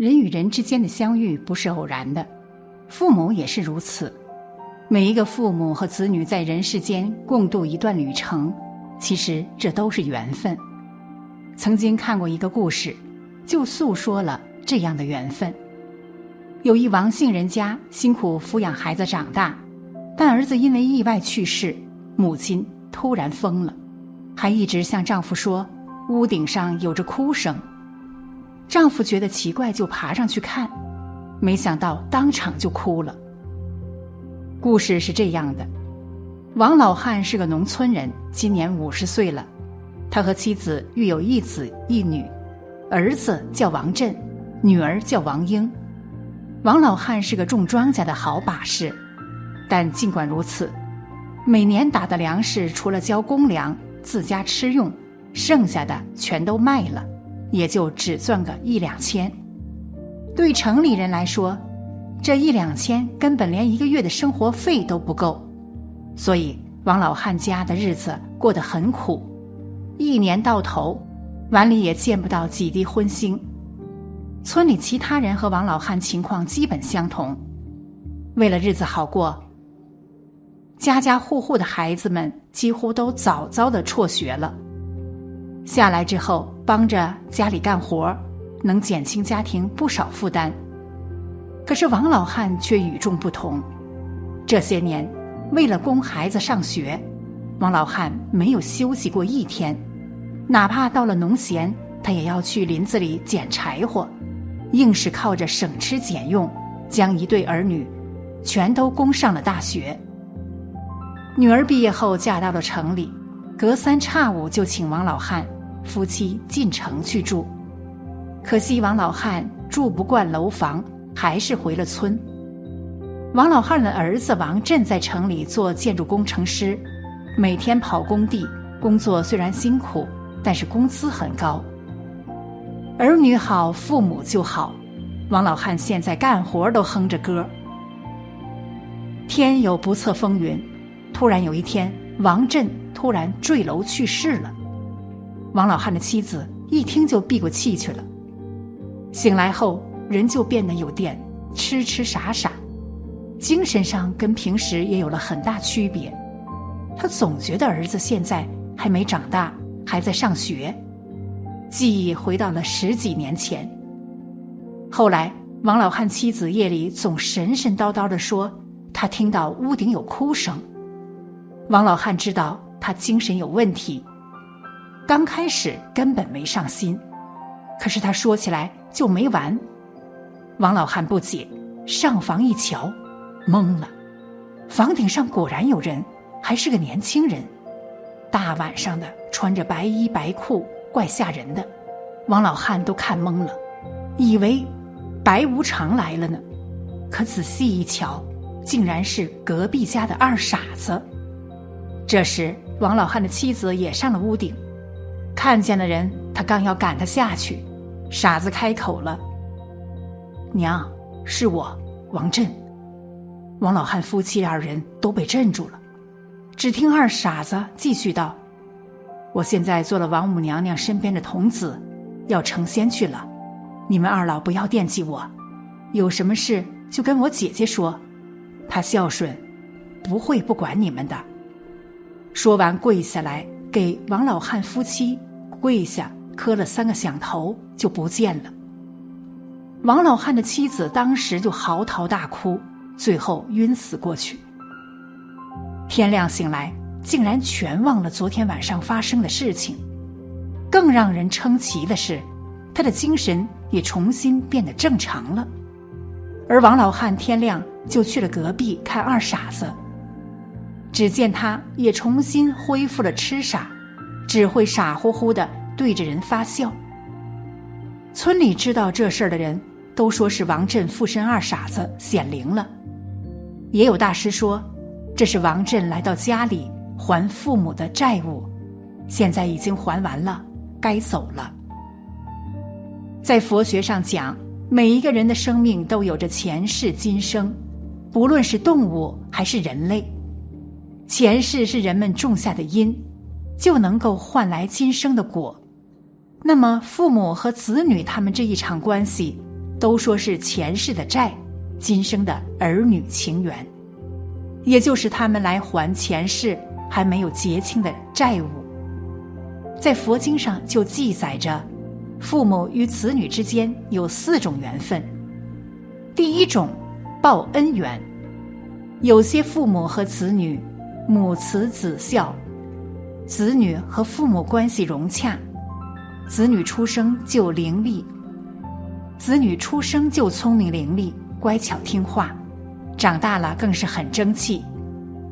人与人之间的相遇不是偶然的，父母也是如此。每一个父母和子女在人世间共度一段旅程，其实这都是缘分。曾经看过一个故事，就诉说了这样的缘分。有一王姓人家辛苦抚养孩子长大，但儿子因为意外去世，母亲突然疯了，还一直向丈夫说屋顶上有着哭声。丈夫觉得奇怪，就爬上去看，没想到当场就哭了。故事是这样的：王老汉是个农村人，今年五十岁了，他和妻子育有一子一女，儿子叫王振，女儿叫王英。王老汉是个种庄稼的好把式，但尽管如此，每年打的粮食除了交公粮自家吃用，剩下的全都卖了。也就只赚个一两千，对城里人来说，这一两千根本连一个月的生活费都不够，所以王老汉家的日子过得很苦，一年到头，碗里也见不到几滴荤腥。村里其他人和王老汉情况基本相同，为了日子好过，家家户户的孩子们几乎都早早的辍学了。下来之后，帮着家里干活，能减轻家庭不少负担。可是王老汉却与众不同。这些年，为了供孩子上学，王老汉没有休息过一天，哪怕到了农闲，他也要去林子里捡柴火，硬是靠着省吃俭用，将一对儿女全都供上了大学。女儿毕业后嫁到了城里。隔三差五就请王老汉夫妻进城去住，可惜王老汉住不惯楼房，还是回了村。王老汉的儿子王振在城里做建筑工程师，每天跑工地，工作虽然辛苦，但是工资很高。儿女好，父母就好。王老汉现在干活都哼着歌。天有不测风云，突然有一天。王振突然坠楼去世了，王老汉的妻子一听就闭过气去了。醒来后，人就变得有点痴痴傻傻，精神上跟平时也有了很大区别。他总觉得儿子现在还没长大，还在上学，记忆回到了十几年前。后来，王老汉妻子夜里总神神叨叨的说，他听到屋顶有哭声。王老汉知道他精神有问题，刚开始根本没上心，可是他说起来就没完。王老汉不解，上房一瞧，懵了，房顶上果然有人，还是个年轻人，大晚上的穿着白衣白裤，怪吓人的。王老汉都看懵了，以为白无常来了呢，可仔细一瞧，竟然是隔壁家的二傻子。这时，王老汉的妻子也上了屋顶，看见了人，他刚要赶他下去，傻子开口了：“娘，是我，王振。”王老汉夫妻二人都被镇住了。只听二傻子继续道：“我现在做了王母娘娘身边的童子，要成仙去了。你们二老不要惦记我，有什么事就跟我姐姐说，她孝顺，不会不管你们的。”说完，跪下来给王老汉夫妻跪下磕了三个响头，就不见了。王老汉的妻子当时就嚎啕大哭，最后晕死过去。天亮醒来，竟然全忘了昨天晚上发生的事情。更让人称奇的是，他的精神也重新变得正常了。而王老汉天亮就去了隔壁看二傻子。只见他也重新恢复了痴傻，只会傻乎乎的对着人发笑。村里知道这事儿的人都说是王振附身二傻子显灵了，也有大师说这是王振来到家里还父母的债务，现在已经还完了，该走了。在佛学上讲，每一个人的生命都有着前世今生，不论是动物还是人类，前世是人们种下的因，就能够换来今生的果。那么，父母和子女他们这一场关系，都说是前世的债，今生的儿女情缘，也就是他们来还前世还没有结清的债务。在佛经上就记载着，父母与子女之间有四种缘分。第一种，报恩缘。有些父母和子女母慈子孝，子女和父母关系融洽。子女出生就伶俐，子女出生就聪明伶俐、乖巧听话，长大了更是很争气，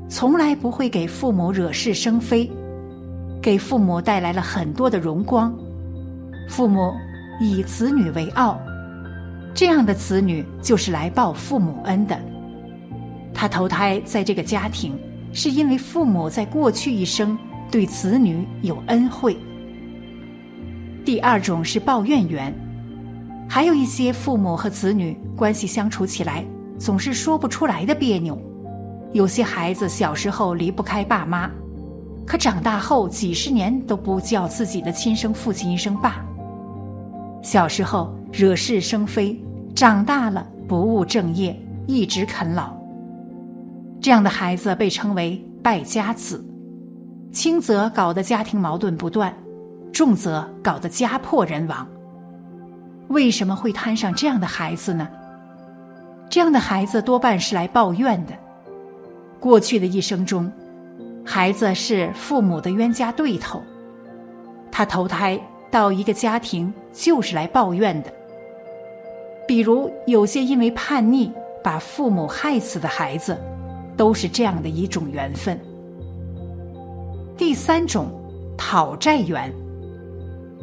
从来不会给父母惹是生非，给父母带来了很多的荣光。父母以子女为傲，这样的子女就是来报父母恩的。他投胎在这个家庭，是因为父母在过去一生对子女有恩惠。第二种是抱怨缘，还有一些父母和子女关系相处起来总是说不出来的别扭。有些孩子小时候离不开爸妈，可长大后几十年都不叫自己的亲生父亲一声爸。小时候惹是生非，长大了不务正业，一直啃老。这样的孩子被称为败家子，轻则搞得家庭矛盾不断。重则搞得家破人亡。为什么会摊上这样的孩子呢？这样的孩子多半是来抱怨的。过去的一生中，孩子是父母的冤家对头，他投胎到一个家庭就是来抱怨的。比如有些因为叛逆把父母害死的孩子，都是这样的一种缘分。第三种，讨债缘。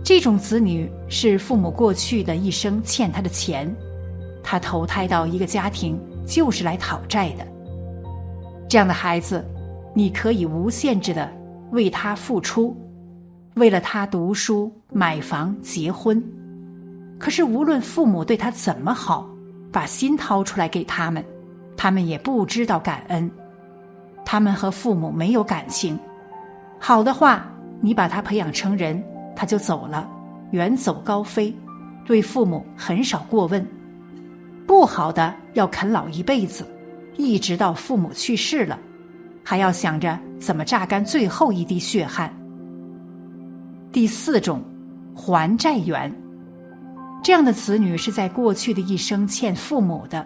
这种子女是父母过去的一生欠他的钱，他投胎到一个家庭就是来讨债的。这样的孩子，你可以无限制的为他付出，为了他读书、买房、结婚。可是无论父母对他怎么好，把心掏出来给他们，他们也不知道感恩。他们和父母没有感情。好的话，你把他培养成人。他就走了，远走高飞，对父母很少过问。不好的要啃老一辈子，一直到父母去世了，还要想着怎么榨干最后一滴血汗。第四种，还债缘，这样的子女是在过去的一生欠父母的，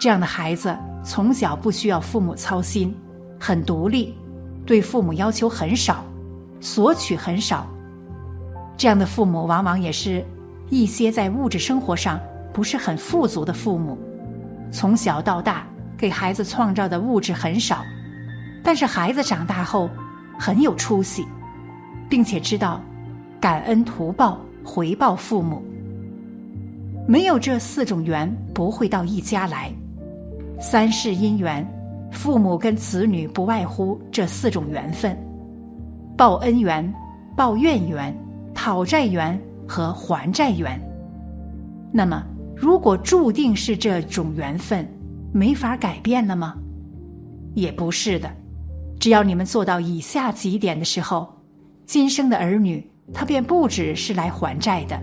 这样的孩子从小不需要父母操心，很独立，对父母要求很少，索取很少。这样的父母往往也是一些在物质生活上不是很富足的父母，从小到大给孩子创造的物质很少，但是孩子长大后很有出息，并且知道感恩图报回报父母。没有这四种缘，不会到一家来。三世姻缘，父母跟子女不外乎这四种缘分：报恩缘、报怨缘。讨债缘和还债缘，那么如果注定是这种缘分，没法改变了吗？也不是的，只要你们做到以下几点的时候，今生的儿女他便不只是来还债的，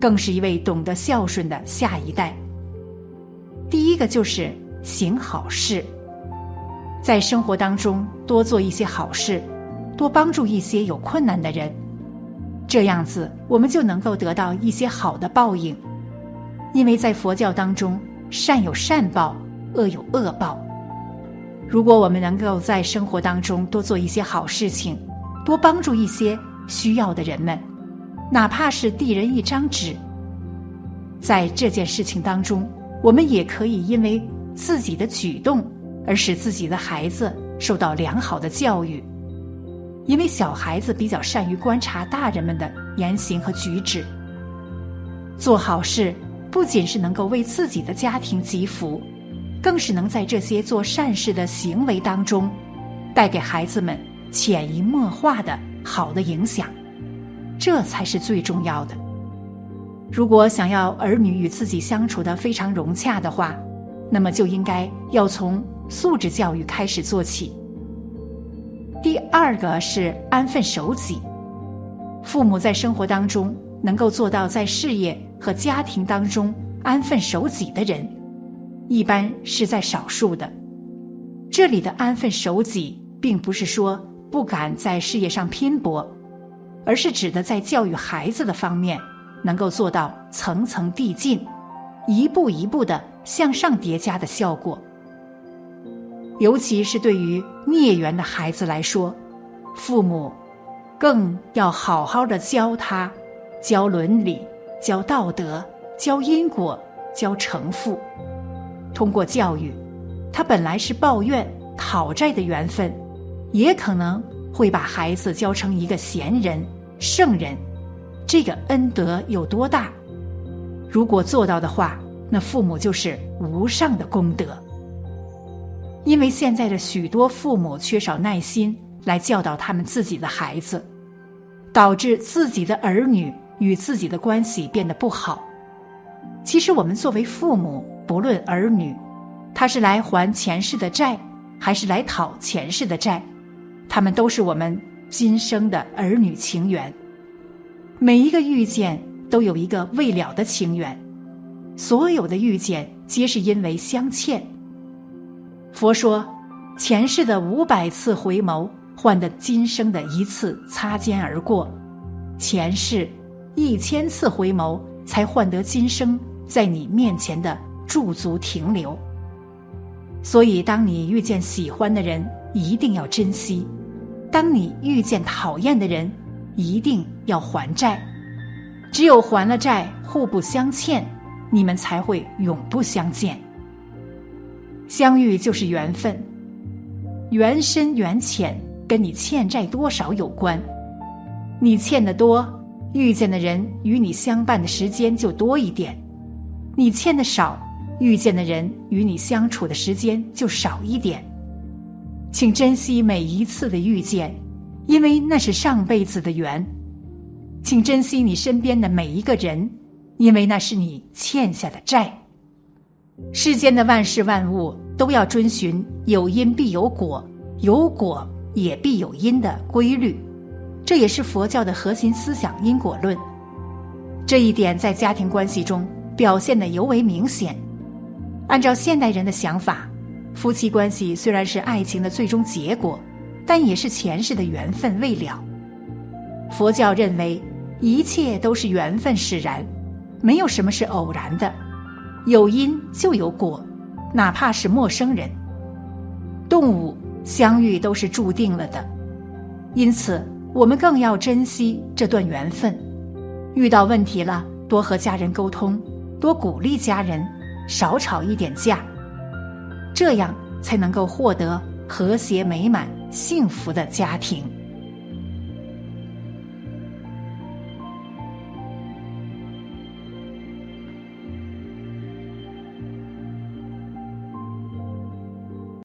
更是一位懂得孝顺的下一代。第一个就是行好事，在生活当中多做一些好事，多帮助一些有困难的人。这样子，我们就能够得到一些好的报应，因为在佛教当中，善有善报，恶有恶报。如果我们能够在生活当中多做一些好事情，多帮助一些需要的人们，哪怕是递人一张纸，在这件事情当中，我们也可以因为自己的举动而使自己的孩子受到良好的教育。因为小孩子比较善于观察大人们的言行和举止。做好事不仅是能够为自己的家庭积福，更是能在这些做善事的行为当中，带给孩子们潜移默化的好的影响。这才是最重要的。如果想要儿女与自己相处的非常融洽的话，那么就应该要从素质教育开始做起。第二个是安分守己。父母在生活当中能够做到在事业和家庭当中安分守己的人，一般是在少数的。这里的安分守己，并不是说不敢在事业上拼搏，而是指的在教育孩子的方面能够做到层层递进，一步一步的向上叠加的效果。尤其是对于孽缘的孩子来说，父母更要好好的教他，教伦理，教道德，教因果，教成父。通过教育，他本来是抱怨讨债的缘分，也可能会把孩子教成一个贤人、圣人。这个恩德有多大？如果做到的话，那父母就是无上的功德。因为现在的许多父母缺少耐心来教导他们自己的孩子，导致自己的儿女与自己的关系变得不好。其实我们作为父母，不论儿女，他是来还前世的债，还是来讨前世的债，他们都是我们今生的儿女情缘。每一个遇见都有一个未了的情缘，所有的遇见皆是因为相欠。佛说，前世的五百次回眸换得今生的一次擦肩而过；前世一千次回眸才换得今生在你面前的驻足停留。所以，当你遇见喜欢的人，一定要珍惜；当你遇见讨厌的人，一定要还债。只有还了债，互不相欠，你们才会永不相见。相遇就是缘分，缘深缘浅跟你欠债多少有关。你欠的多，遇见的人与你相伴的时间就多一点；你欠的少，遇见的人与你相处的时间就少一点。请珍惜每一次的遇见，因为那是上辈子的缘；请珍惜你身边的每一个人，因为那是你欠下的债。世间的万事万物都要遵循有因必有果，有果也必有因的规律，这也是佛教的核心思想——因果论。这一点在家庭关系中表现的尤为明显。按照现代人的想法，夫妻关系虽然是爱情的最终结果，但也是前世的缘分未了。佛教认为，一切都是缘分使然，没有什么是偶然的。有因就有果，哪怕是陌生人、动物相遇都是注定了的，因此我们更要珍惜这段缘分。遇到问题了，多和家人沟通，多鼓励家人，少吵一点架，这样才能够获得和谐美满、幸福的家庭。